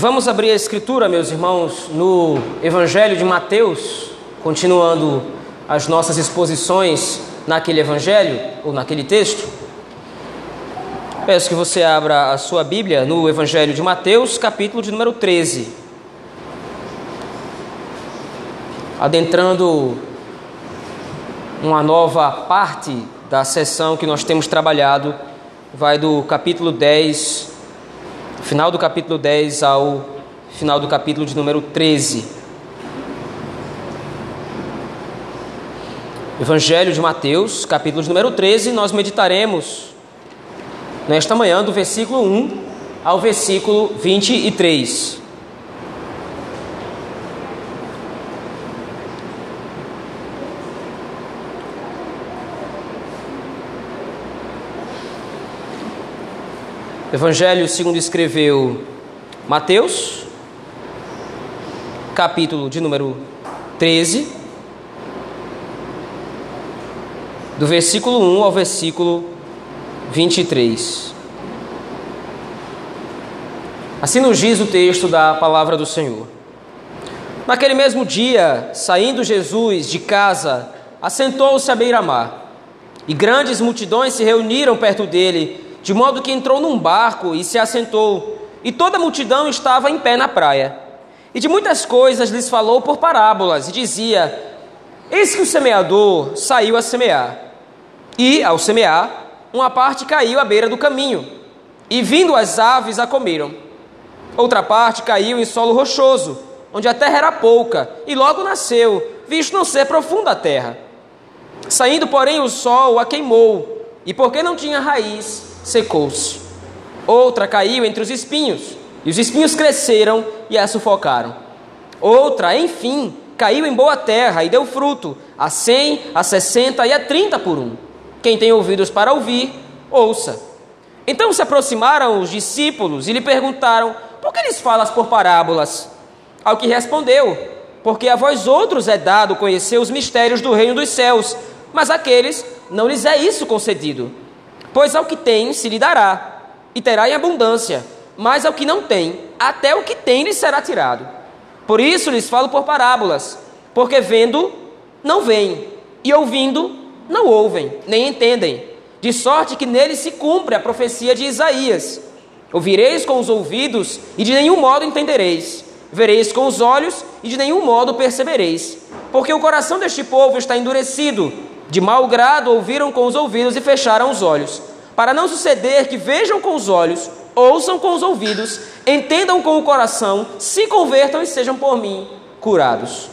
Vamos abrir a escritura, meus irmãos, no Evangelho de Mateus, continuando as nossas exposições naquele evangelho ou naquele texto. Peço que você abra a sua Bíblia no Evangelho de Mateus, capítulo de número 13. Adentrando uma nova parte da sessão que nós temos trabalhado, vai do capítulo 10 final do capítulo 10 ao final do capítulo de número 13. Evangelho de Mateus, capítulo de número 13, nós meditaremos nesta manhã do versículo 1 ao versículo 23. Evangelho segundo escreveu Mateus, capítulo de número 13, do versículo 1 ao versículo 23. Assim nos diz o texto da palavra do Senhor. Naquele mesmo dia, saindo Jesus de casa, assentou-se à beira-mar, e grandes multidões se reuniram perto dele de modo que entrou num barco e se assentou, e toda a multidão estava em pé na praia. E de muitas coisas lhes falou por parábolas, e dizia: Eis que o semeador saiu a semear. E, ao semear, uma parte caiu à beira do caminho, e vindo as aves a comeram. Outra parte caiu em solo rochoso, onde a terra era pouca, e logo nasceu, visto não ser profunda a terra. Saindo, porém, o sol a queimou, e porque não tinha raiz, secou-se. Outra caiu entre os espinhos, e os espinhos cresceram e a sufocaram. Outra, enfim, caiu em boa terra e deu fruto, a cem, a sessenta e a trinta por um. Quem tem ouvidos para ouvir, ouça. Então se aproximaram os discípulos e lhe perguntaram: Por que lhes falas por parábolas? Ao que respondeu: Porque a vós outros é dado conhecer os mistérios do reino dos céus, mas aqueles não lhes é isso concedido. Pois ao que tem se lhe dará, e terá em abundância, mas ao que não tem, até o que tem lhe será tirado. Por isso lhes falo por parábolas, porque vendo, não veem, e ouvindo, não ouvem, nem entendem, de sorte que neles se cumpre a profecia de Isaías. Ouvireis com os ouvidos, e de nenhum modo entendereis. Vereis com os olhos, e de nenhum modo percebereis. Porque o coração deste povo está endurecido, de mau grado ouviram com os ouvidos e fecharam os olhos, para não suceder que vejam com os olhos, ouçam com os ouvidos, entendam com o coração, se convertam e sejam por mim curados.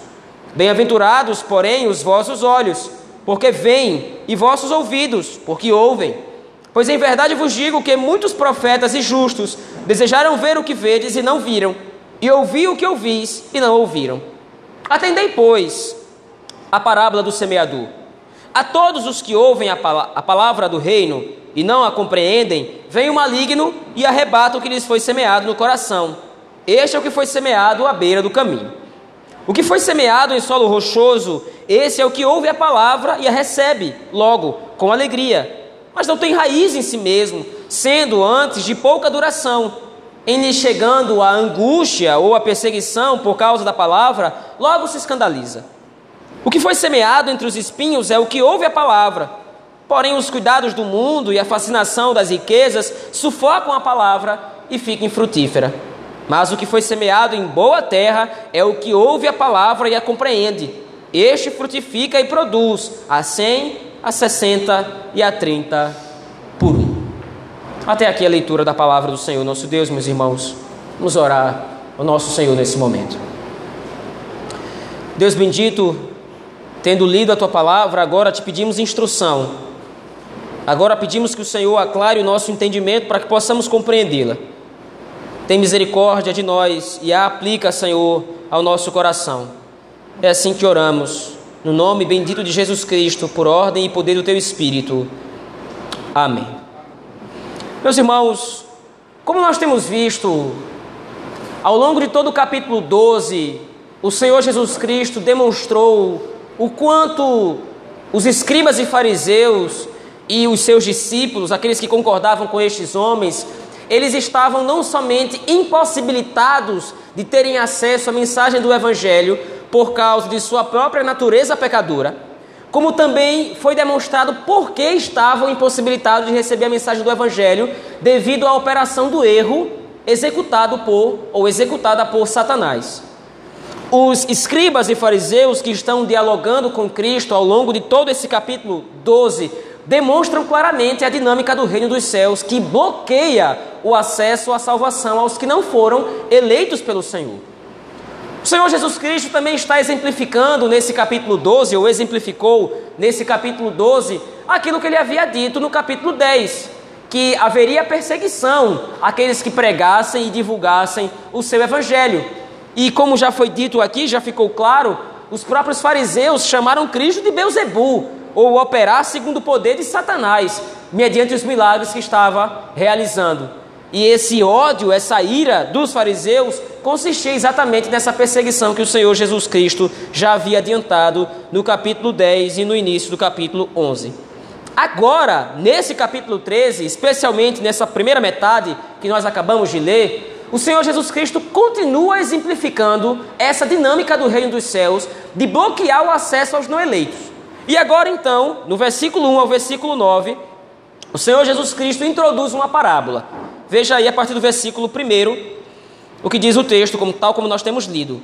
Bem-aventurados, porém, os vossos olhos, porque veem, e vossos ouvidos, porque ouvem. Pois em verdade vos digo que muitos profetas e justos desejaram ver o que vedes e não viram, e ouvir o que ouvis e não ouviram. Atendei, pois, a parábola do semeador. A todos os que ouvem a, pala a palavra do reino e não a compreendem, vem o maligno e arrebata o que lhes foi semeado no coração. Este é o que foi semeado à beira do caminho. O que foi semeado em solo rochoso, esse é o que ouve a palavra e a recebe, logo, com alegria, mas não tem raiz em si mesmo, sendo antes de pouca duração. Em lhe chegando a angústia ou a perseguição por causa da palavra, logo se escandaliza. O que foi semeado entre os espinhos é o que ouve a palavra. Porém, os cuidados do mundo e a fascinação das riquezas sufocam a palavra e fica infrutífera. Mas o que foi semeado em boa terra é o que ouve a palavra e a compreende. Este frutifica e produz a cem, a sessenta e a trinta por um. Até aqui a leitura da palavra do Senhor, nosso Deus, meus irmãos. Vamos orar ao nosso Senhor nesse momento. Deus bendito, Tendo lido a tua palavra, agora te pedimos instrução. Agora pedimos que o Senhor aclare o nosso entendimento para que possamos compreendê-la. Tem misericórdia de nós e a aplica, Senhor, ao nosso coração. É assim que oramos, no nome bendito de Jesus Cristo, por ordem e poder do teu Espírito. Amém. Meus irmãos, como nós temos visto, ao longo de todo o capítulo 12, o Senhor Jesus Cristo demonstrou o quanto os escribas e fariseus e os seus discípulos, aqueles que concordavam com estes homens, eles estavam não somente impossibilitados de terem acesso à mensagem do Evangelho por causa de sua própria natureza pecadora, como também foi demonstrado por que estavam impossibilitados de receber a mensagem do Evangelho devido à operação do erro executado por ou executada por Satanás. Os escribas e fariseus que estão dialogando com Cristo ao longo de todo esse capítulo 12 demonstram claramente a dinâmica do reino dos céus que bloqueia o acesso à salvação aos que não foram eleitos pelo Senhor. O Senhor Jesus Cristo também está exemplificando nesse capítulo 12, ou exemplificou nesse capítulo 12, aquilo que ele havia dito no capítulo 10, que haveria perseguição àqueles que pregassem e divulgassem o seu evangelho. E como já foi dito aqui, já ficou claro, os próprios fariseus chamaram Cristo de Beuzebu, ou operar segundo o poder de Satanás, mediante os milagres que estava realizando. E esse ódio, essa ira dos fariseus, consistia exatamente nessa perseguição que o Senhor Jesus Cristo já havia adiantado no capítulo 10 e no início do capítulo 11. Agora, nesse capítulo 13, especialmente nessa primeira metade que nós acabamos de ler, o Senhor Jesus Cristo continua exemplificando essa dinâmica do reino dos céus de bloquear o acesso aos não eleitos. E agora então, no versículo 1 ao versículo 9, o Senhor Jesus Cristo introduz uma parábola. Veja aí a partir do versículo 1 o que diz o texto, como, tal como nós temos lido.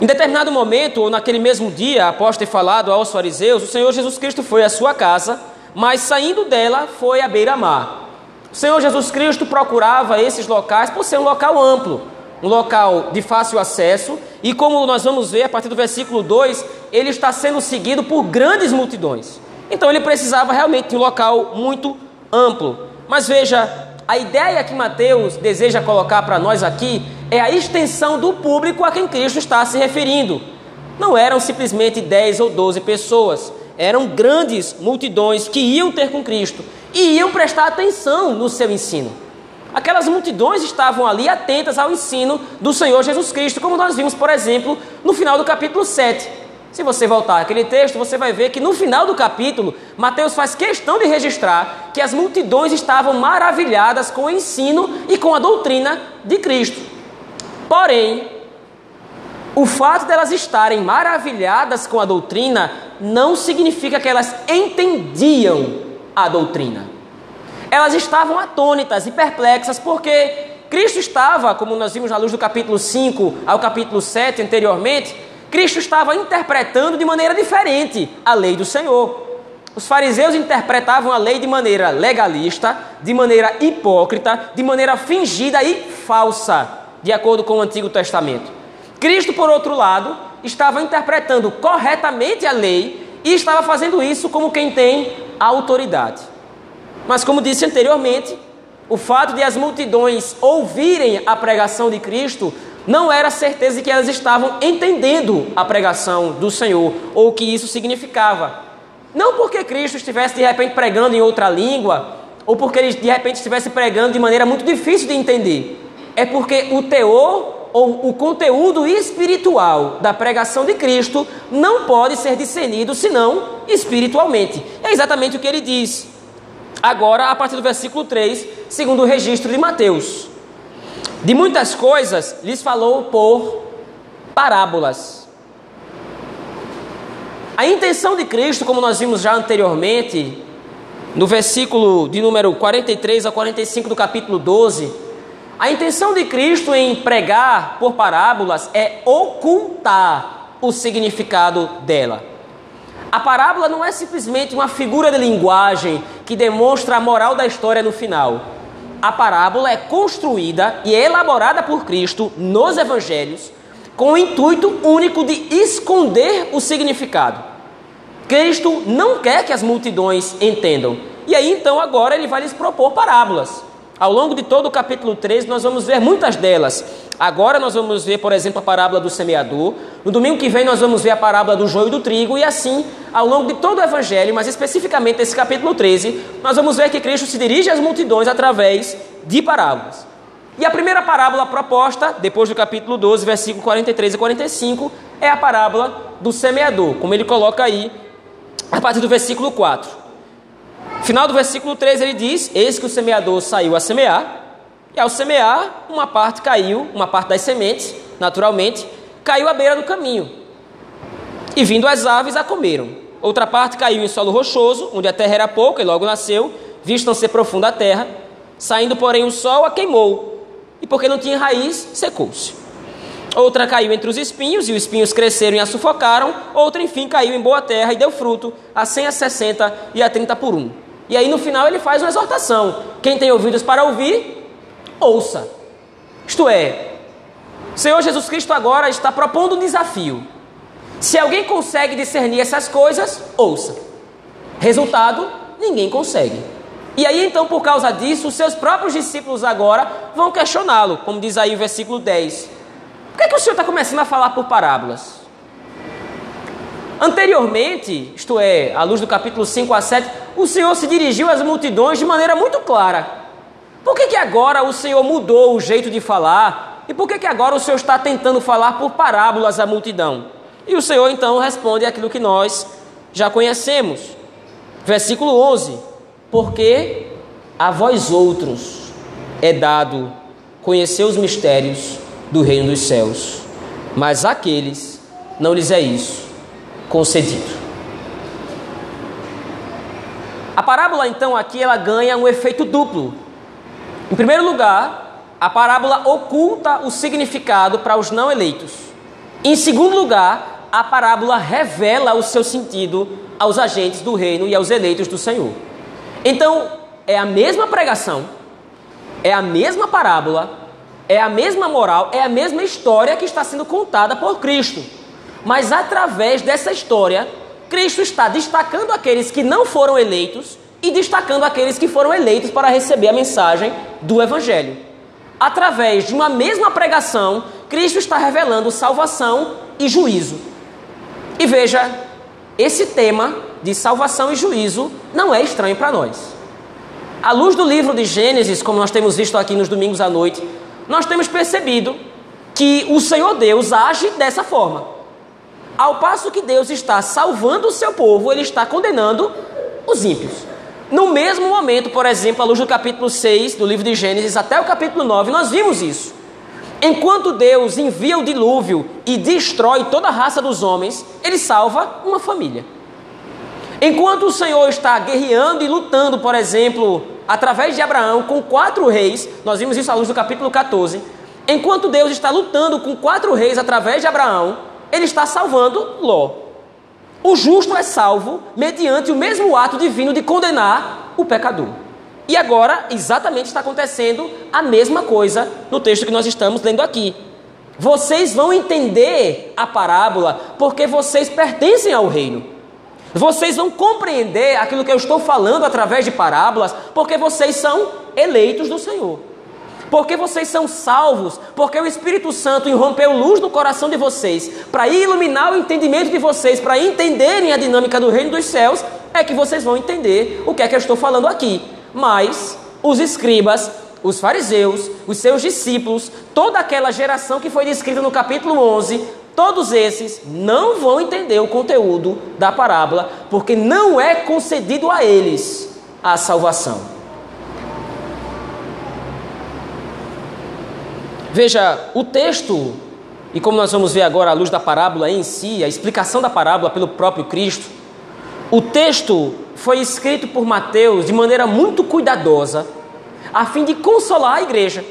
Em determinado momento, ou naquele mesmo dia, após ter falado aos fariseus, o Senhor Jesus Cristo foi à sua casa, mas saindo dela foi à beira-mar. O Senhor Jesus Cristo procurava esses locais por ser um local amplo, um local de fácil acesso, e como nós vamos ver a partir do versículo 2, ele está sendo seguido por grandes multidões. Então ele precisava realmente de um local muito amplo. Mas veja, a ideia que Mateus deseja colocar para nós aqui é a extensão do público a quem Cristo está se referindo. Não eram simplesmente 10 ou 12 pessoas, eram grandes multidões que iam ter com Cristo e iam prestar atenção no seu ensino. Aquelas multidões estavam ali atentas ao ensino do Senhor Jesus Cristo, como nós vimos, por exemplo, no final do capítulo 7. Se você voltar aquele texto, você vai ver que no final do capítulo, Mateus faz questão de registrar que as multidões estavam maravilhadas com o ensino e com a doutrina de Cristo. Porém, o fato delas estarem maravilhadas com a doutrina não significa que elas entendiam a doutrina elas estavam atônitas e perplexas porque Cristo estava, como nós vimos na luz do capítulo 5 ao capítulo 7 anteriormente, Cristo estava interpretando de maneira diferente a lei do Senhor. Os fariseus interpretavam a lei de maneira legalista, de maneira hipócrita, de maneira fingida e falsa, de acordo com o Antigo Testamento. Cristo, por outro lado, estava interpretando corretamente a lei e estava fazendo isso como quem tem autoridade. Mas, como disse anteriormente, o fato de as multidões ouvirem a pregação de Cristo não era certeza de que elas estavam entendendo a pregação do Senhor ou o que isso significava. Não porque Cristo estivesse de repente pregando em outra língua ou porque ele de repente estivesse pregando de maneira muito difícil de entender. É porque o teor ou o conteúdo espiritual da pregação de Cristo não pode ser discernido senão espiritualmente. É exatamente o que ele diz. Agora, a partir do versículo 3, segundo o registro de Mateus. De muitas coisas lhes falou por parábolas. A intenção de Cristo, como nós vimos já anteriormente, no versículo de número 43 a 45 do capítulo 12, a intenção de Cristo em pregar por parábolas é ocultar o significado dela. A parábola não é simplesmente uma figura de linguagem que demonstra a moral da história no final. A parábola é construída e elaborada por Cristo nos evangelhos com o intuito único de esconder o significado. Cristo não quer que as multidões entendam. E aí então agora ele vai lhes propor parábolas. Ao longo de todo o capítulo 13, nós vamos ver muitas delas. Agora nós vamos ver, por exemplo, a parábola do semeador. No domingo que vem nós vamos ver a parábola do joio e do trigo. E assim, ao longo de todo o evangelho, mas especificamente esse capítulo 13, nós vamos ver que Cristo se dirige às multidões através de parábolas. E a primeira parábola proposta, depois do capítulo 12, versículo 43 e 45, é a parábola do semeador, como ele coloca aí a partir do versículo 4. Final do versículo 3 ele diz: Eis que o semeador saiu a semear, E ao semear, uma parte caiu, uma parte das sementes, naturalmente, caiu à beira do caminho. E vindo as aves a comeram. Outra parte caiu em solo rochoso, onde a terra era pouca e logo nasceu, visto não ser profunda a terra. Saindo, porém, o sol a queimou, e porque não tinha raiz, secou-se. Outra caiu entre os espinhos, e os espinhos cresceram e a sufocaram. Outra, enfim, caiu em boa terra e deu fruto, a 100, a 60 e a 30 por um. E aí, no final, ele faz uma exortação: quem tem ouvidos para ouvir, ouça. Isto é, o Senhor Jesus Cristo agora está propondo um desafio. Se alguém consegue discernir essas coisas, ouça. Resultado: ninguém consegue. E aí, então, por causa disso, os seus próprios discípulos agora vão questioná-lo, como diz aí o versículo 10. Por que, é que o Senhor está começando a falar por parábolas? Anteriormente, isto é, à luz do capítulo 5 a 7, o Senhor se dirigiu às multidões de maneira muito clara. Por que, que agora o Senhor mudou o jeito de falar? E por que, que agora o Senhor está tentando falar por parábolas à multidão? E o Senhor então responde aquilo que nós já conhecemos. Versículo 11: Porque a vós outros é dado conhecer os mistérios do reino dos céus, mas aqueles não lhes é isso concedido. A parábola então aqui ela ganha um efeito duplo. Em primeiro lugar, a parábola oculta o significado para os não eleitos. Em segundo lugar, a parábola revela o seu sentido aos agentes do reino e aos eleitos do Senhor. Então, é a mesma pregação, é a mesma parábola, é a mesma moral, é a mesma história que está sendo contada por Cristo. Mas através dessa história, Cristo está destacando aqueles que não foram eleitos e destacando aqueles que foram eleitos para receber a mensagem do Evangelho. Através de uma mesma pregação, Cristo está revelando salvação e juízo. E veja, esse tema de salvação e juízo não é estranho para nós. À luz do livro de Gênesis, como nós temos visto aqui nos domingos à noite, nós temos percebido que o Senhor Deus age dessa forma. Ao passo que Deus está salvando o seu povo, ele está condenando os ímpios. No mesmo momento, por exemplo, à luz do capítulo 6 do livro de Gênesis até o capítulo 9, nós vimos isso. Enquanto Deus envia o dilúvio e destrói toda a raça dos homens, ele salva uma família. Enquanto o Senhor está guerreando e lutando, por exemplo, através de Abraão com quatro reis, nós vimos isso à luz do capítulo 14. Enquanto Deus está lutando com quatro reis através de Abraão, ele está salvando Ló. O justo é salvo mediante o mesmo ato divino de condenar o pecador. E agora, exatamente está acontecendo a mesma coisa no texto que nós estamos lendo aqui. Vocês vão entender a parábola porque vocês pertencem ao reino. Vocês vão compreender aquilo que eu estou falando através de parábolas, porque vocês são eleitos do Senhor. Porque vocês são salvos, porque o Espírito Santo irrompeu luz no coração de vocês, para iluminar o entendimento de vocês, para entenderem a dinâmica do reino dos céus, é que vocês vão entender o que é que eu estou falando aqui. Mas os escribas, os fariseus, os seus discípulos, toda aquela geração que foi descrita no capítulo 11, Todos esses não vão entender o conteúdo da parábola, porque não é concedido a eles a salvação. Veja, o texto, e como nós vamos ver agora à luz da parábola em si, a explicação da parábola pelo próprio Cristo, o texto foi escrito por Mateus de maneira muito cuidadosa, a fim de consolar a igreja.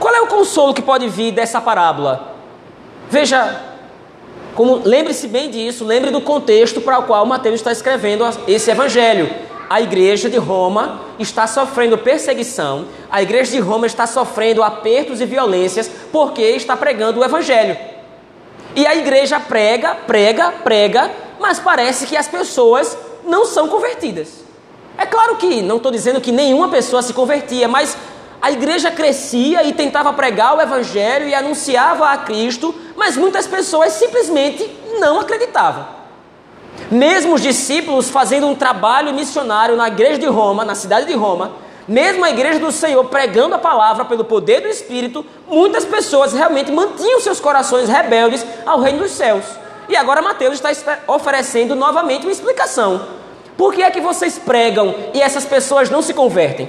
Qual é o consolo que pode vir dessa parábola? Veja, como lembre-se bem disso, lembre do contexto para o qual Mateus está escrevendo esse evangelho. A igreja de Roma está sofrendo perseguição, a igreja de Roma está sofrendo apertos e violências porque está pregando o evangelho. E a igreja prega, prega, prega, mas parece que as pessoas não são convertidas. É claro que não estou dizendo que nenhuma pessoa se convertia, mas a igreja crescia e tentava pregar o evangelho e anunciava a Cristo, mas muitas pessoas simplesmente não acreditavam. Mesmo os discípulos fazendo um trabalho missionário na igreja de Roma, na cidade de Roma, mesmo a igreja do Senhor pregando a palavra pelo poder do Espírito, muitas pessoas realmente mantinham seus corações rebeldes ao reino dos céus. E agora Mateus está oferecendo novamente uma explicação. Por que é que vocês pregam e essas pessoas não se convertem?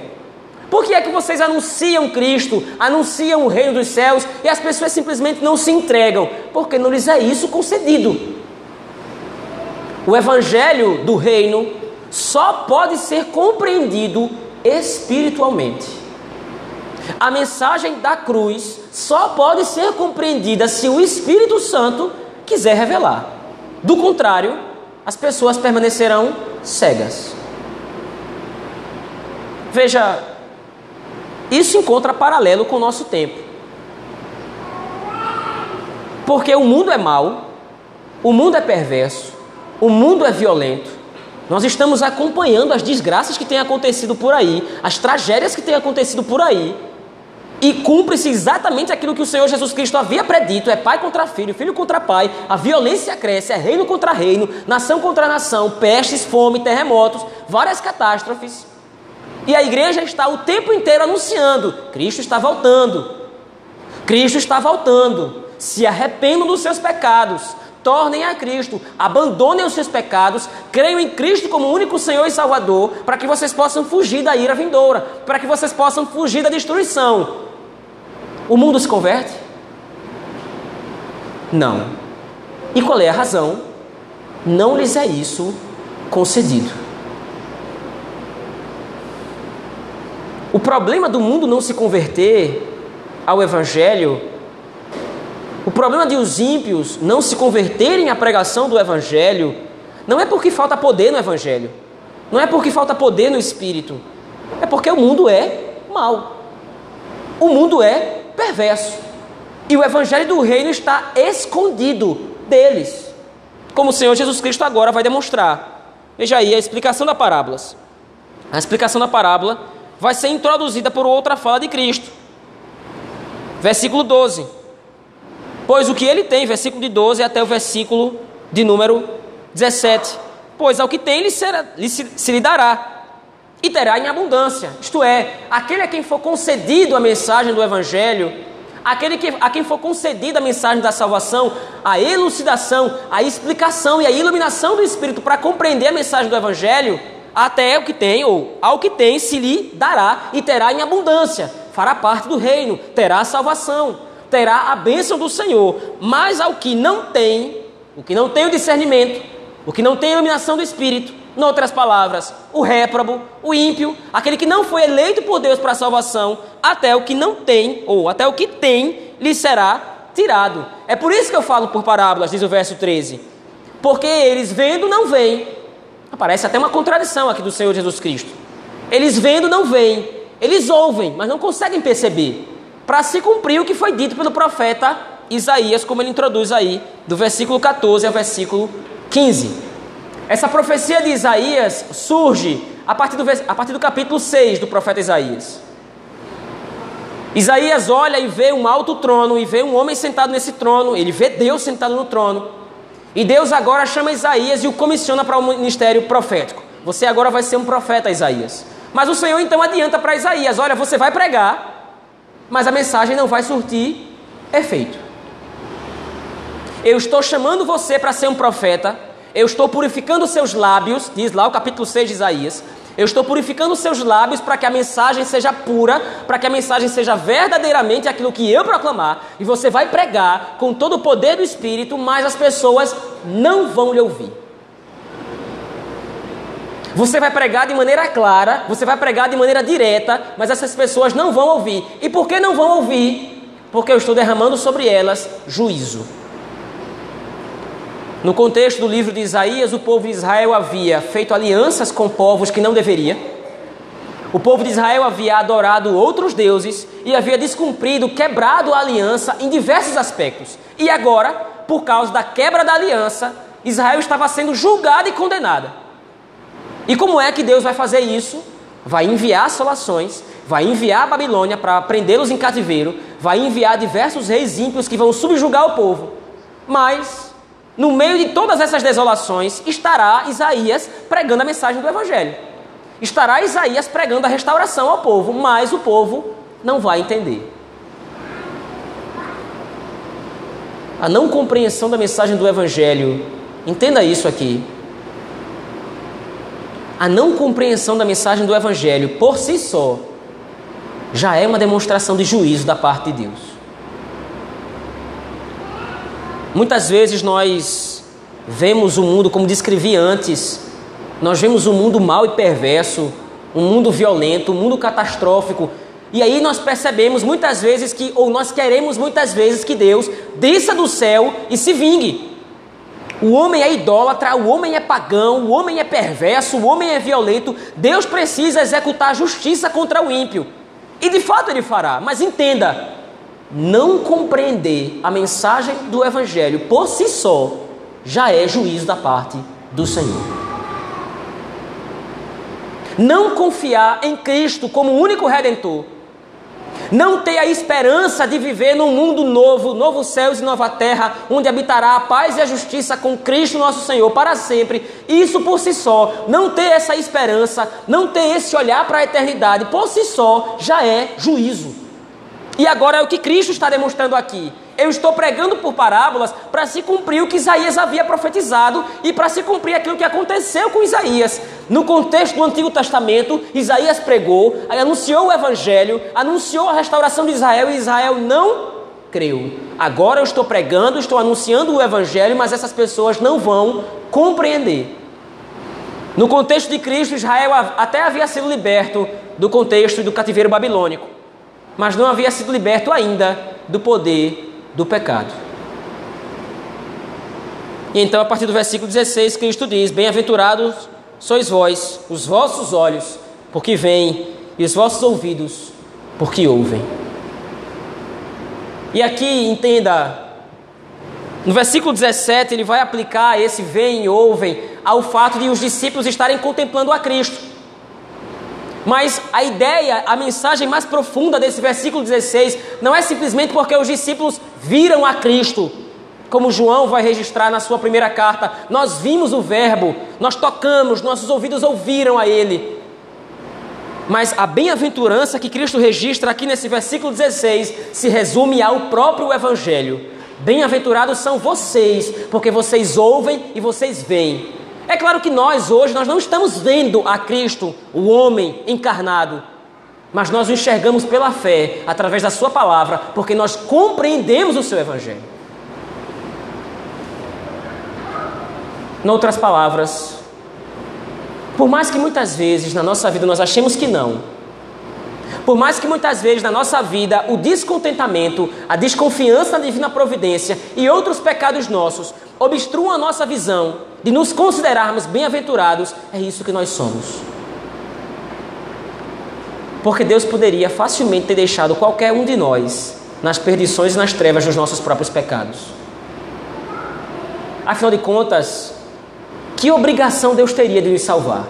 Por que é que vocês anunciam Cristo, anunciam o reino dos céus e as pessoas simplesmente não se entregam? Porque não lhes é isso concedido. O evangelho do reino só pode ser compreendido espiritualmente. A mensagem da cruz só pode ser compreendida se o Espírito Santo quiser revelar. Do contrário, as pessoas permanecerão cegas. Veja, isso encontra paralelo com o nosso tempo. Porque o mundo é mau, o mundo é perverso, o mundo é violento. Nós estamos acompanhando as desgraças que têm acontecido por aí, as tragédias que têm acontecido por aí. E cumpre-se exatamente aquilo que o Senhor Jesus Cristo havia predito: é pai contra filho, filho contra pai, a violência cresce, é reino contra reino, nação contra nação, pestes, fome, terremotos, várias catástrofes. E a igreja está o tempo inteiro anunciando: Cristo está voltando. Cristo está voltando. Se arrependam dos seus pecados, tornem a Cristo, abandonem os seus pecados, creiam em Cristo como único Senhor e Salvador, para que vocês possam fugir da ira vindoura, para que vocês possam fugir da destruição. O mundo se converte? Não. E qual é a razão? Não lhes é isso concedido. O problema do mundo não se converter ao Evangelho, problema de os ímpios não se converterem à pregação do Evangelho, não é porque falta poder no Evangelho, não é porque falta poder no Espírito, é porque o mundo é mau. O mundo é perverso. E o evangelho do reino está escondido deles, como o Senhor Jesus Cristo agora vai demonstrar. Veja aí a explicação da parábolas. A explicação da parábola vai ser introduzida por outra fala de Cristo. Versículo 12. Pois o que ele tem, versículo de 12 até o versículo de número 17. Pois ao que tem lhe, será, lhe se, se lhe dará, e terá em abundância. Isto é, aquele a quem for concedido a mensagem do Evangelho, aquele que, a quem for concedida a mensagem da salvação, a elucidação, a explicação e a iluminação do Espírito para compreender a mensagem do Evangelho, até o que tem, ou ao que tem, se lhe dará e terá em abundância, fará parte do reino, terá salvação, terá a bênção do Senhor. Mas ao que não tem, o que não tem o discernimento, o que não tem a iluminação do Espírito, Noutras palavras, o réprobo, o ímpio, aquele que não foi eleito por Deus para a salvação, até o que não tem, ou até o que tem, lhe será tirado. É por isso que eu falo por parábolas, diz o verso 13. Porque eles vendo não veem. Aparece até uma contradição aqui do Senhor Jesus Cristo. Eles vendo não veem. Eles ouvem, mas não conseguem perceber. Para se cumprir o que foi dito pelo profeta Isaías, como ele introduz aí, do versículo 14 ao versículo 15. Essa profecia de Isaías surge a partir, do, a partir do capítulo 6 do profeta Isaías. Isaías olha e vê um alto trono e vê um homem sentado nesse trono, ele vê Deus sentado no trono. E Deus agora chama Isaías e o comissiona para o ministério profético. Você agora vai ser um profeta, Isaías. Mas o Senhor então adianta para Isaías: olha, você vai pregar, mas a mensagem não vai surtir efeito. Eu estou chamando você para ser um profeta, eu estou purificando seus lábios, diz lá o capítulo 6 de Isaías. Eu estou purificando seus lábios para que a mensagem seja pura, para que a mensagem seja verdadeiramente aquilo que eu proclamar, e você vai pregar com todo o poder do Espírito, mas as pessoas não vão lhe ouvir. Você vai pregar de maneira clara, você vai pregar de maneira direta, mas essas pessoas não vão ouvir. E por que não vão ouvir? Porque eu estou derramando sobre elas juízo. No contexto do livro de Isaías, o povo de Israel havia feito alianças com povos que não deveria. O povo de Israel havia adorado outros deuses e havia descumprido, quebrado a aliança em diversos aspectos. E agora, por causa da quebra da aliança, Israel estava sendo julgada e condenada. E como é que Deus vai fazer isso? Vai enviar assolações, vai enviar a Babilônia para prendê-los em cativeiro, vai enviar diversos reis ímpios que vão subjugar o povo. Mas no meio de todas essas desolações, estará Isaías pregando a mensagem do Evangelho. Estará Isaías pregando a restauração ao povo, mas o povo não vai entender. A não compreensão da mensagem do Evangelho, entenda isso aqui. A não compreensão da mensagem do Evangelho por si só já é uma demonstração de juízo da parte de Deus. Muitas vezes nós vemos o mundo, como descrevi antes, nós vemos um mundo mau e perverso, um mundo violento, um mundo catastrófico. E aí nós percebemos muitas vezes que, ou nós queremos muitas vezes que Deus desça do céu e se vingue. O homem é idólatra, o homem é pagão, o homem é perverso, o homem é violento. Deus precisa executar justiça contra o ímpio. E de fato ele fará, mas entenda: não compreender a mensagem do Evangelho por si só já é juízo da parte do Senhor. Não confiar em Cristo como único redentor não ter a esperança de viver num mundo novo, novos céus e nova terra, onde habitará a paz e a justiça com Cristo nosso Senhor para sempre. Isso por si só, não ter essa esperança, não ter esse olhar para a eternidade, por si só já é juízo. E agora é o que Cristo está demonstrando aqui. Eu estou pregando por parábolas para se cumprir o que Isaías havia profetizado e para se cumprir aquilo que aconteceu com Isaías. No contexto do Antigo Testamento, Isaías pregou, anunciou o Evangelho, anunciou a restauração de Israel e Israel não creu. Agora eu estou pregando, estou anunciando o Evangelho, mas essas pessoas não vão compreender. No contexto de Cristo, Israel até havia sido liberto do contexto do cativeiro babilônico, mas não havia sido liberto ainda do poder do pecado. E então, a partir do versículo 16, Cristo diz: Bem-aventurados sois vós, os vossos olhos, porque veem, e os vossos ouvidos, porque ouvem. E aqui, entenda, no versículo 17, ele vai aplicar esse veem e ouvem ao fato de os discípulos estarem contemplando a Cristo. Mas a ideia, a mensagem mais profunda desse versículo 16 não é simplesmente porque os discípulos viram a Cristo, como João vai registrar na sua primeira carta. Nós vimos o Verbo, nós tocamos, nossos ouvidos ouviram a Ele. Mas a bem-aventurança que Cristo registra aqui nesse versículo 16 se resume ao próprio Evangelho. Bem-aventurados são vocês, porque vocês ouvem e vocês veem. É claro que nós hoje nós não estamos vendo a Cristo, o homem encarnado, mas nós o enxergamos pela fé, através da sua palavra, porque nós compreendemos o seu evangelho. Em outras palavras, por mais que muitas vezes na nossa vida nós achemos que não, por mais que muitas vezes na nossa vida o descontentamento, a desconfiança na divina providência e outros pecados nossos obstruam a nossa visão de nos considerarmos bem-aventurados, é isso que nós somos. Porque Deus poderia facilmente ter deixado qualquer um de nós nas perdições e nas trevas dos nossos próprios pecados. Afinal de contas, que obrigação Deus teria de nos salvar?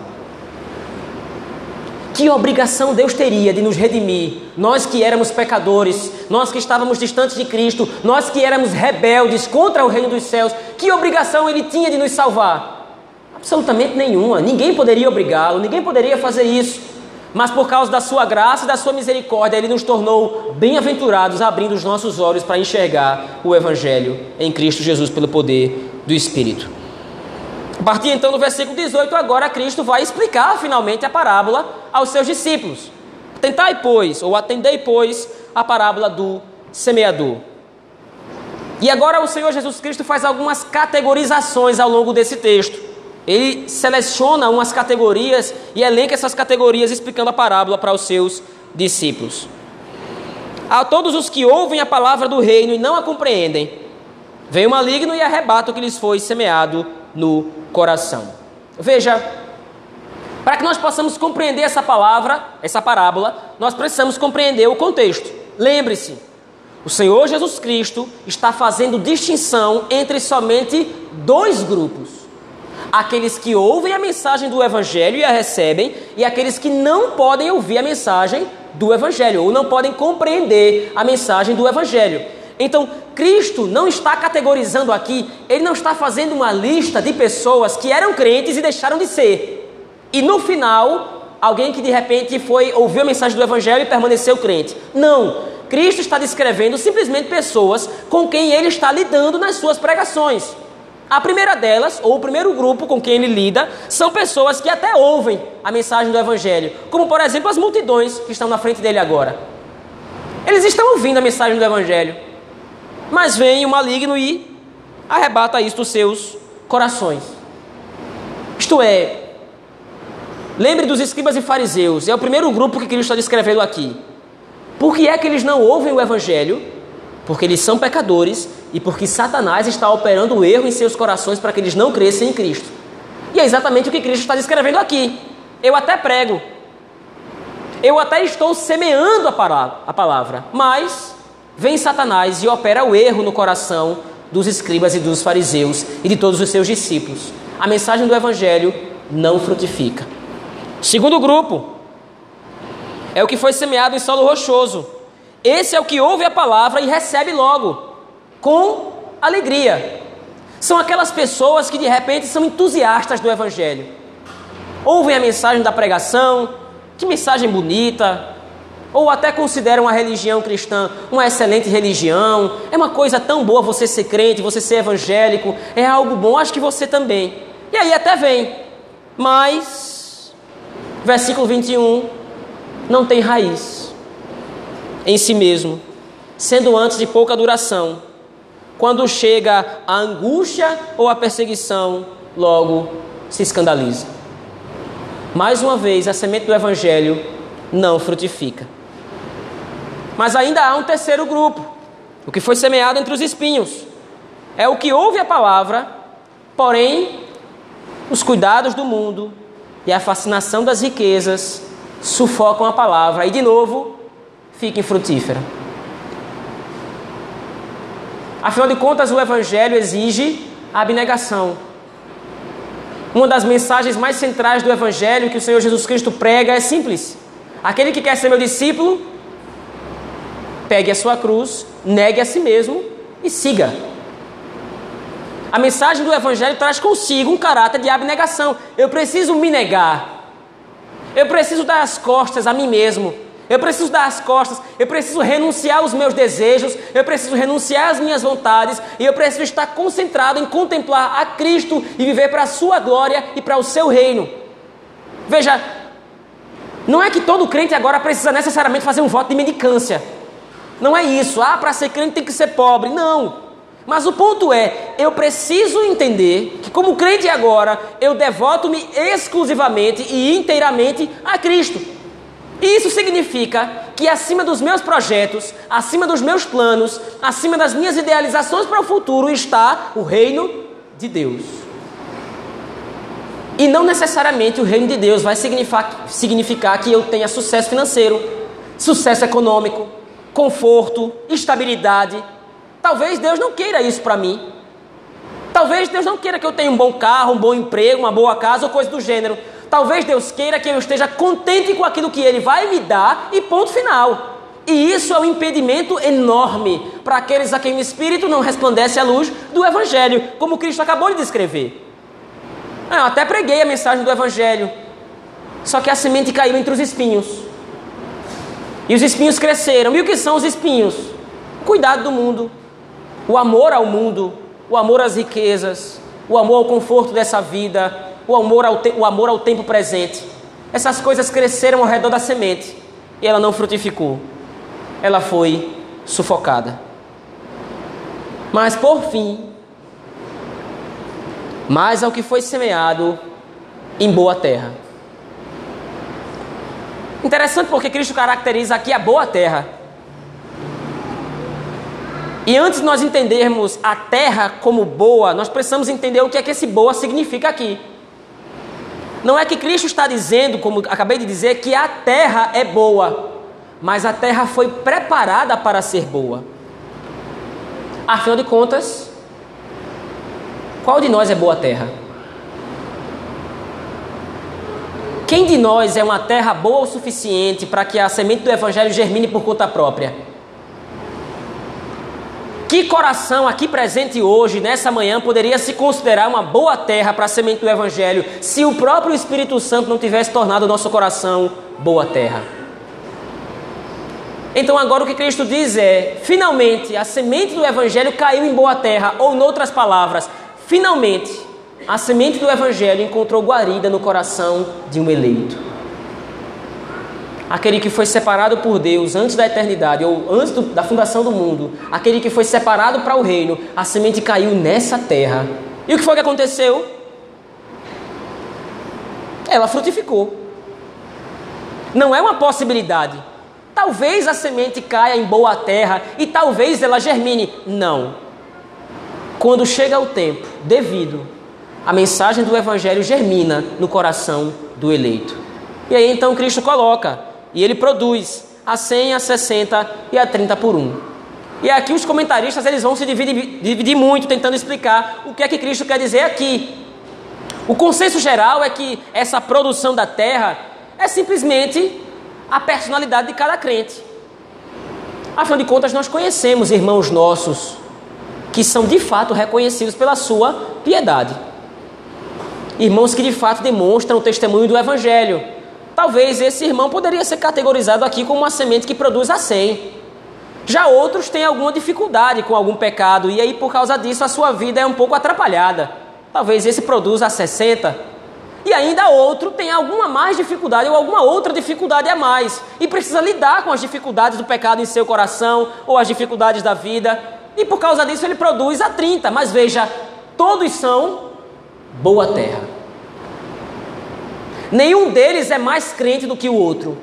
Que obrigação Deus teria de nos redimir? Nós que éramos pecadores, nós que estávamos distantes de Cristo, nós que éramos rebeldes contra o reino dos céus, que obrigação ele tinha de nos salvar? Absolutamente nenhuma. Ninguém poderia obrigá-lo, ninguém poderia fazer isso. Mas por causa da sua graça e da sua misericórdia, ele nos tornou bem-aventurados, abrindo os nossos olhos para enxergar o Evangelho em Cristo Jesus pelo poder do Espírito. A partir então do versículo 18, agora Cristo vai explicar finalmente a parábola aos seus discípulos. Tentai, pois, ou atendei, pois, a parábola do semeador. E agora o Senhor Jesus Cristo faz algumas categorizações ao longo desse texto. Ele seleciona umas categorias e elenca essas categorias explicando a parábola para os seus discípulos. A todos os que ouvem a palavra do reino e não a compreendem, vem o maligno e arrebata o que lhes foi semeado no coração. Veja, para que nós possamos compreender essa palavra, essa parábola, nós precisamos compreender o contexto. Lembre-se, o Senhor Jesus Cristo está fazendo distinção entre somente dois grupos: aqueles que ouvem a mensagem do Evangelho e a recebem, e aqueles que não podem ouvir a mensagem do Evangelho, ou não podem compreender a mensagem do Evangelho. Então, Cristo não está categorizando aqui, ele não está fazendo uma lista de pessoas que eram crentes e deixaram de ser. E no final, alguém que de repente foi ouviu a mensagem do evangelho e permaneceu crente. Não. Cristo está descrevendo simplesmente pessoas com quem ele está lidando nas suas pregações. A primeira delas, ou o primeiro grupo com quem ele lida, são pessoas que até ouvem a mensagem do Evangelho, como por exemplo as multidões que estão na frente dele agora. Eles estão ouvindo a mensagem do Evangelho, mas vem o maligno e arrebata isso dos seus corações. Isto é, lembre dos escribas e fariseus, é o primeiro grupo que Cristo está descrevendo aqui. Por que é que eles não ouvem o Evangelho? Porque eles são pecadores e porque Satanás está operando o erro em seus corações para que eles não cresçam em Cristo. E é exatamente o que Cristo está descrevendo aqui. Eu até prego, eu até estou semeando a palavra, mas vem Satanás e opera o erro no coração dos escribas e dos fariseus e de todos os seus discípulos. A mensagem do Evangelho não frutifica. Segundo grupo é o que foi semeado em solo rochoso. Esse é o que ouve a palavra e recebe logo, com alegria. São aquelas pessoas que de repente são entusiastas do Evangelho. Ouvem a mensagem da pregação, que mensagem bonita, ou até consideram a religião cristã uma excelente religião, é uma coisa tão boa você ser crente, você ser evangélico, é algo bom, acho que você também. E aí até vem, mas, versículo 21, não tem raiz em si mesmo, sendo antes de pouca duração. Quando chega a angústia ou a perseguição, logo se escandaliza. Mais uma vez, a semente do evangelho não frutifica. Mas ainda há um terceiro grupo, o que foi semeado entre os espinhos. É o que ouve a palavra, porém, os cuidados do mundo e a fascinação das riquezas sufocam a palavra e, de novo, fica infrutífera. Afinal de contas, o Evangelho exige abnegação. Uma das mensagens mais centrais do Evangelho que o Senhor Jesus Cristo prega é simples: aquele que quer ser meu discípulo, pegue a sua cruz, negue a si mesmo e siga. A mensagem do Evangelho traz consigo um caráter de abnegação. Eu preciso me negar. Eu preciso dar as costas a mim mesmo. Eu preciso dar as costas, eu preciso renunciar aos meus desejos, eu preciso renunciar às minhas vontades e eu preciso estar concentrado em contemplar a Cristo e viver para a sua glória e para o seu reino. Veja, não é que todo crente agora precisa necessariamente fazer um voto de mendicância. Não é isso. Ah, para ser crente tem que ser pobre. Não. Mas o ponto é, eu preciso entender que, como crente agora, eu devoto-me exclusivamente e inteiramente a Cristo. Isso significa que, acima dos meus projetos, acima dos meus planos, acima das minhas idealizações para o futuro, está o reino de Deus. E não necessariamente o reino de Deus vai significar que eu tenha sucesso financeiro, sucesso econômico, conforto, estabilidade. Talvez Deus não queira isso para mim. Talvez Deus não queira que eu tenha um bom carro, um bom emprego, uma boa casa ou coisa do gênero. Talvez Deus queira que eu esteja contente com aquilo que Ele vai me dar e ponto final. E isso é um impedimento enorme para aqueles a quem o Espírito não resplandece à luz do Evangelho, como Cristo acabou de descrever. Eu até preguei a mensagem do Evangelho, só que a semente caiu entre os espinhos. E os espinhos cresceram. E o que são os espinhos? O cuidado do mundo, o amor ao mundo, o amor às riquezas, o amor ao conforto dessa vida, o amor ao, o amor ao tempo presente. Essas coisas cresceram ao redor da semente e ela não frutificou. Ela foi sufocada. Mas por fim, mais ao que foi semeado em boa terra. Interessante porque Cristo caracteriza aqui a boa terra. E antes de nós entendermos a terra como boa, nós precisamos entender o que é que esse boa significa aqui. Não é que Cristo está dizendo, como acabei de dizer, que a terra é boa, mas a terra foi preparada para ser boa. Afinal de contas, qual de nós é boa terra? Quem de nós é uma terra boa o suficiente para que a semente do Evangelho germine por conta própria? Que coração aqui presente hoje, nessa manhã, poderia se considerar uma boa terra para a semente do Evangelho se o próprio Espírito Santo não tivesse tornado o nosso coração boa terra? Então, agora o que Cristo diz é: finalmente a semente do Evangelho caiu em boa terra, ou, em outras palavras, finalmente a semente do Evangelho encontrou guarida no coração de um eleito. Aquele que foi separado por Deus antes da eternidade, ou antes do, da fundação do mundo, aquele que foi separado para o reino, a semente caiu nessa terra. E o que foi que aconteceu? Ela frutificou. Não é uma possibilidade. Talvez a semente caia em boa terra e talvez ela germine. Não. Quando chega o tempo devido, a mensagem do Evangelho germina no coração do eleito. E aí então Cristo coloca, e ele produz a 100, a 60 e a 30 por um. E aqui os comentaristas eles vão se dividir, dividir muito tentando explicar o que é que Cristo quer dizer aqui. O consenso geral é que essa produção da terra é simplesmente a personalidade de cada crente. Afinal de contas, nós conhecemos irmãos nossos que são de fato reconhecidos pela sua piedade. Irmãos que de fato demonstram o testemunho do Evangelho. Talvez esse irmão poderia ser categorizado aqui como uma semente que produz a 100. Já outros têm alguma dificuldade com algum pecado e aí por causa disso a sua vida é um pouco atrapalhada. Talvez esse produza a 60. E ainda outro tem alguma mais dificuldade ou alguma outra dificuldade a mais e precisa lidar com as dificuldades do pecado em seu coração ou as dificuldades da vida. E por causa disso ele produz a 30. Mas veja, todos são boa terra. Nenhum deles é mais crente do que o outro.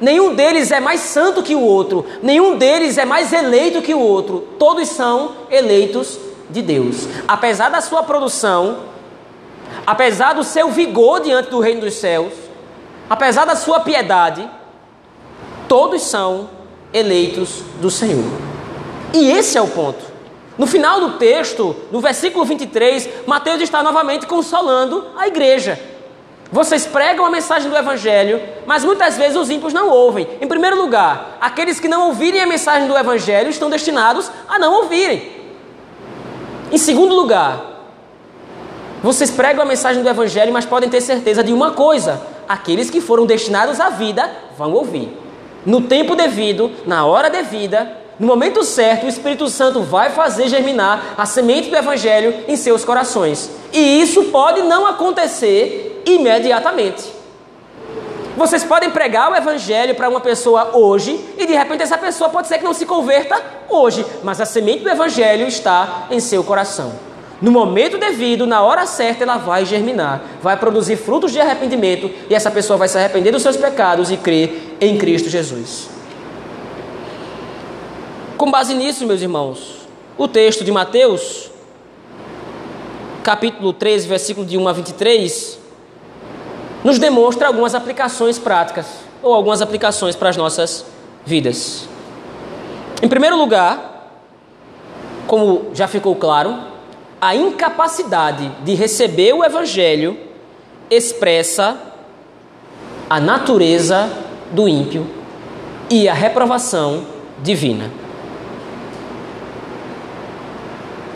Nenhum deles é mais santo que o outro. Nenhum deles é mais eleito que o outro. Todos são eleitos de Deus. Apesar da sua produção, apesar do seu vigor diante do reino dos céus, apesar da sua piedade, todos são eleitos do Senhor. E esse é o ponto. No final do texto, no versículo 23, Mateus está novamente consolando a igreja. Vocês pregam a mensagem do Evangelho, mas muitas vezes os ímpios não ouvem. Em primeiro lugar, aqueles que não ouvirem a mensagem do Evangelho estão destinados a não ouvirem. Em segundo lugar, vocês pregam a mensagem do Evangelho, mas podem ter certeza de uma coisa: aqueles que foram destinados à vida vão ouvir. No tempo devido, na hora devida, no momento certo, o Espírito Santo vai fazer germinar a semente do Evangelho em seus corações. E isso pode não acontecer imediatamente. Vocês podem pregar o Evangelho para uma pessoa hoje e de repente essa pessoa pode ser que não se converta hoje, mas a semente do Evangelho está em seu coração. No momento devido, na hora certa, ela vai germinar, vai produzir frutos de arrependimento e essa pessoa vai se arrepender dos seus pecados e crer em Cristo Jesus. Com base nisso, meus irmãos, o texto de Mateus, capítulo 13, versículo de 1 a 23, nos demonstra algumas aplicações práticas ou algumas aplicações para as nossas vidas. Em primeiro lugar, como já ficou claro, a incapacidade de receber o evangelho expressa a natureza do ímpio e a reprovação divina.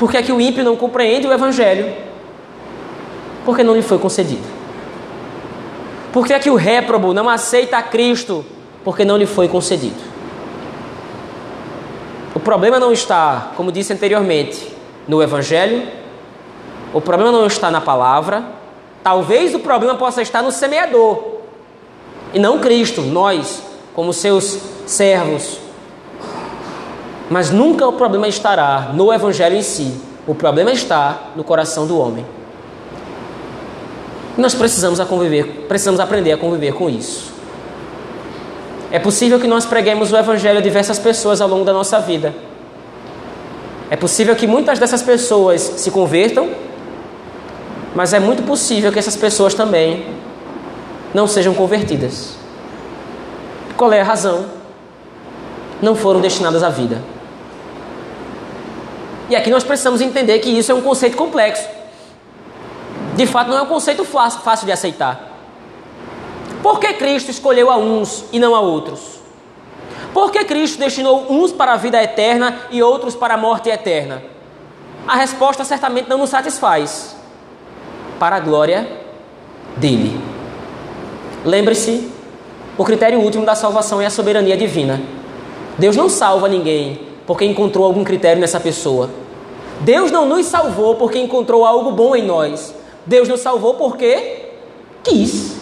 Por que é que o ímpio não compreende o Evangelho? Porque não lhe foi concedido. Por que é que o réprobo não aceita a Cristo? Porque não lhe foi concedido. O problema não está, como disse anteriormente, no Evangelho. O problema não está na palavra. Talvez o problema possa estar no semeador. E não Cristo, nós, como seus servos, mas nunca o problema estará no Evangelho em si. O problema está no coração do homem. nós precisamos, a conviver, precisamos aprender a conviver com isso. É possível que nós preguemos o Evangelho a diversas pessoas ao longo da nossa vida. É possível que muitas dessas pessoas se convertam, mas é muito possível que essas pessoas também não sejam convertidas. Qual é a razão? Não foram destinadas à vida. E aqui nós precisamos entender que isso é um conceito complexo. De fato, não é um conceito fácil de aceitar. Por que Cristo escolheu a uns e não a outros? Por que Cristo destinou uns para a vida eterna e outros para a morte eterna? A resposta certamente não nos satisfaz. Para a glória dele. Lembre-se, o critério último da salvação é a soberania divina. Deus não salva ninguém porque encontrou algum critério nessa pessoa. Deus não nos salvou porque encontrou algo bom em nós. Deus nos salvou porque quis.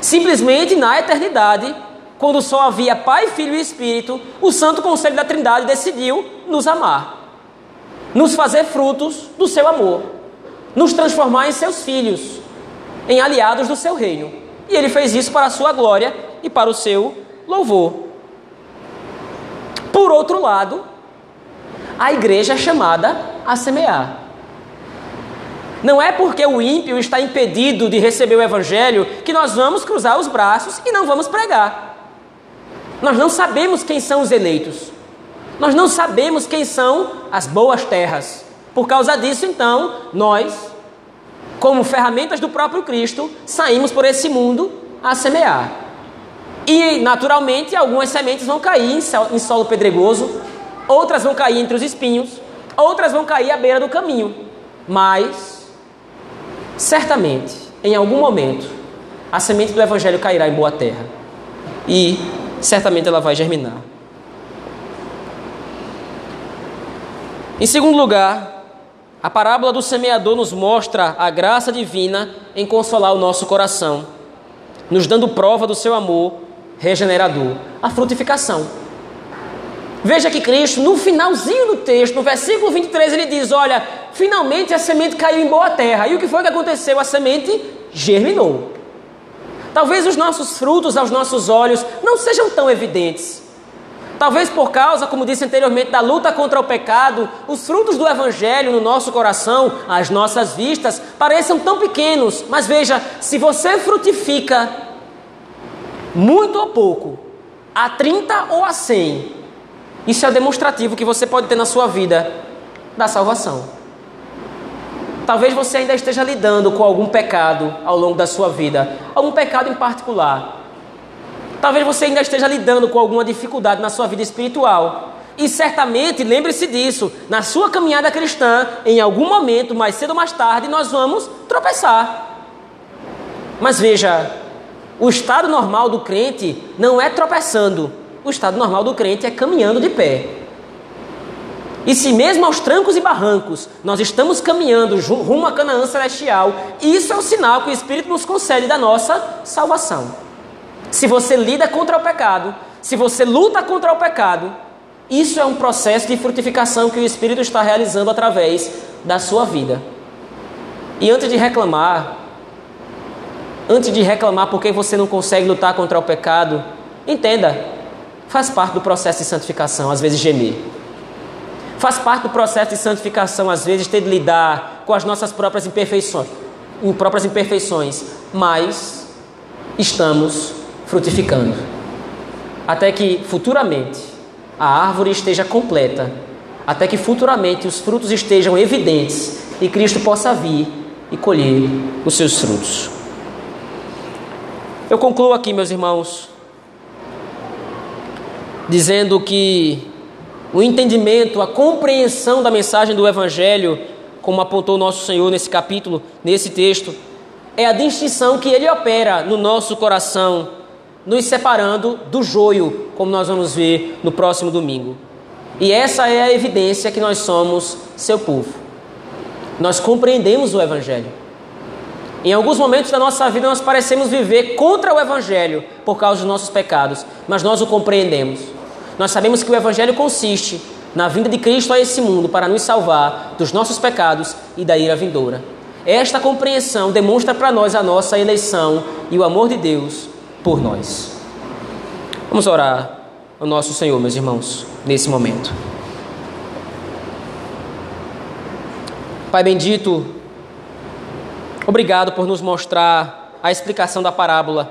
Simplesmente na eternidade, quando só havia Pai, Filho e Espírito, o Santo Conselho da Trindade decidiu nos amar, nos fazer frutos do seu amor, nos transformar em seus filhos, em aliados do seu reino. E ele fez isso para a sua glória e para o seu louvor. Por outro lado, a igreja é chamada a semear. Não é porque o ímpio está impedido de receber o evangelho que nós vamos cruzar os braços e não vamos pregar. Nós não sabemos quem são os eleitos. Nós não sabemos quem são as boas terras. Por causa disso, então, nós, como ferramentas do próprio Cristo, saímos por esse mundo a semear. E, naturalmente, algumas sementes vão cair em solo pedregoso, outras vão cair entre os espinhos, outras vão cair à beira do caminho. Mas, certamente, em algum momento, a semente do Evangelho cairá em boa terra. E certamente ela vai germinar. Em segundo lugar, a parábola do semeador nos mostra a graça divina em consolar o nosso coração, nos dando prova do seu amor regenerador, a frutificação. Veja que Cristo, no finalzinho do texto, no versículo 23, ele diz: Olha, finalmente a semente caiu em boa terra. E o que foi que aconteceu? A semente germinou. Talvez os nossos frutos aos nossos olhos não sejam tão evidentes. Talvez por causa, como disse anteriormente, da luta contra o pecado, os frutos do Evangelho no nosso coração, às nossas vistas, pareçam tão pequenos. Mas veja, se você frutifica muito ou pouco, a 30 ou a 100, isso é demonstrativo que você pode ter na sua vida da salvação. Talvez você ainda esteja lidando com algum pecado ao longo da sua vida, algum pecado em particular. Talvez você ainda esteja lidando com alguma dificuldade na sua vida espiritual. E certamente, lembre-se disso, na sua caminhada cristã, em algum momento, mais cedo ou mais tarde, nós vamos tropeçar. Mas veja, o estado normal do crente não é tropeçando, o estado normal do crente é caminhando de pé. E se mesmo aos trancos e barrancos nós estamos caminhando rumo a Canaã celestial, isso é o sinal que o Espírito nos concede da nossa salvação. Se você lida contra o pecado, se você luta contra o pecado, isso é um processo de frutificação que o Espírito está realizando através da sua vida. E antes de reclamar, antes de reclamar porque você não consegue lutar contra o pecado, entenda, faz parte do processo de santificação, às vezes gemer. Faz parte do processo de santificação, às vezes, ter de lidar com as nossas próprias imperfeições, próprias imperfeições, mas estamos frutificando. Até que futuramente a árvore esteja completa, até que futuramente os frutos estejam evidentes e Cristo possa vir e colher os seus frutos. Eu concluo aqui, meus irmãos, dizendo que o entendimento, a compreensão da mensagem do Evangelho, como apontou nosso Senhor nesse capítulo, nesse texto, é a distinção que ele opera no nosso coração, nos separando do joio, como nós vamos ver no próximo domingo. E essa é a evidência que nós somos seu povo. Nós compreendemos o Evangelho. Em alguns momentos da nossa vida nós parecemos viver contra o Evangelho por causa dos nossos pecados, mas nós o compreendemos. Nós sabemos que o Evangelho consiste na vinda de Cristo a esse mundo para nos salvar dos nossos pecados e da ira vindoura. Esta compreensão demonstra para nós a nossa eleição e o amor de Deus por nós. Vamos orar ao nosso Senhor, meus irmãos, nesse momento. Pai bendito, obrigado por nos mostrar a explicação da parábola,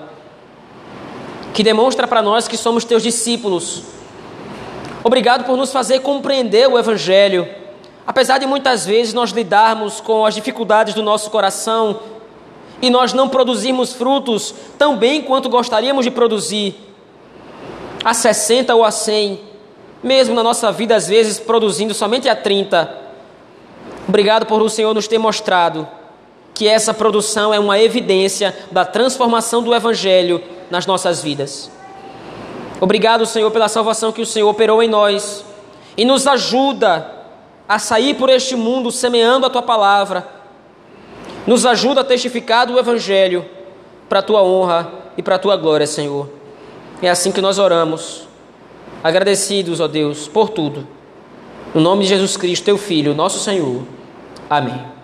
que demonstra para nós que somos teus discípulos Obrigado por nos fazer compreender o Evangelho. Apesar de muitas vezes nós lidarmos com as dificuldades do nosso coração e nós não produzirmos frutos tão bem quanto gostaríamos de produzir, a 60 ou a 100, mesmo na nossa vida, às vezes produzindo somente a 30. Obrigado por o Senhor nos ter mostrado que essa produção é uma evidência da transformação do Evangelho nas nossas vidas. Obrigado, Senhor, pela salvação que o Senhor operou em nós e nos ajuda a sair por este mundo semeando a tua palavra. Nos ajuda a testificar do Evangelho para a tua honra e para a tua glória, Senhor. É assim que nós oramos, agradecidos, ó Deus, por tudo. No nome de Jesus Cristo, teu Filho, nosso Senhor. Amém.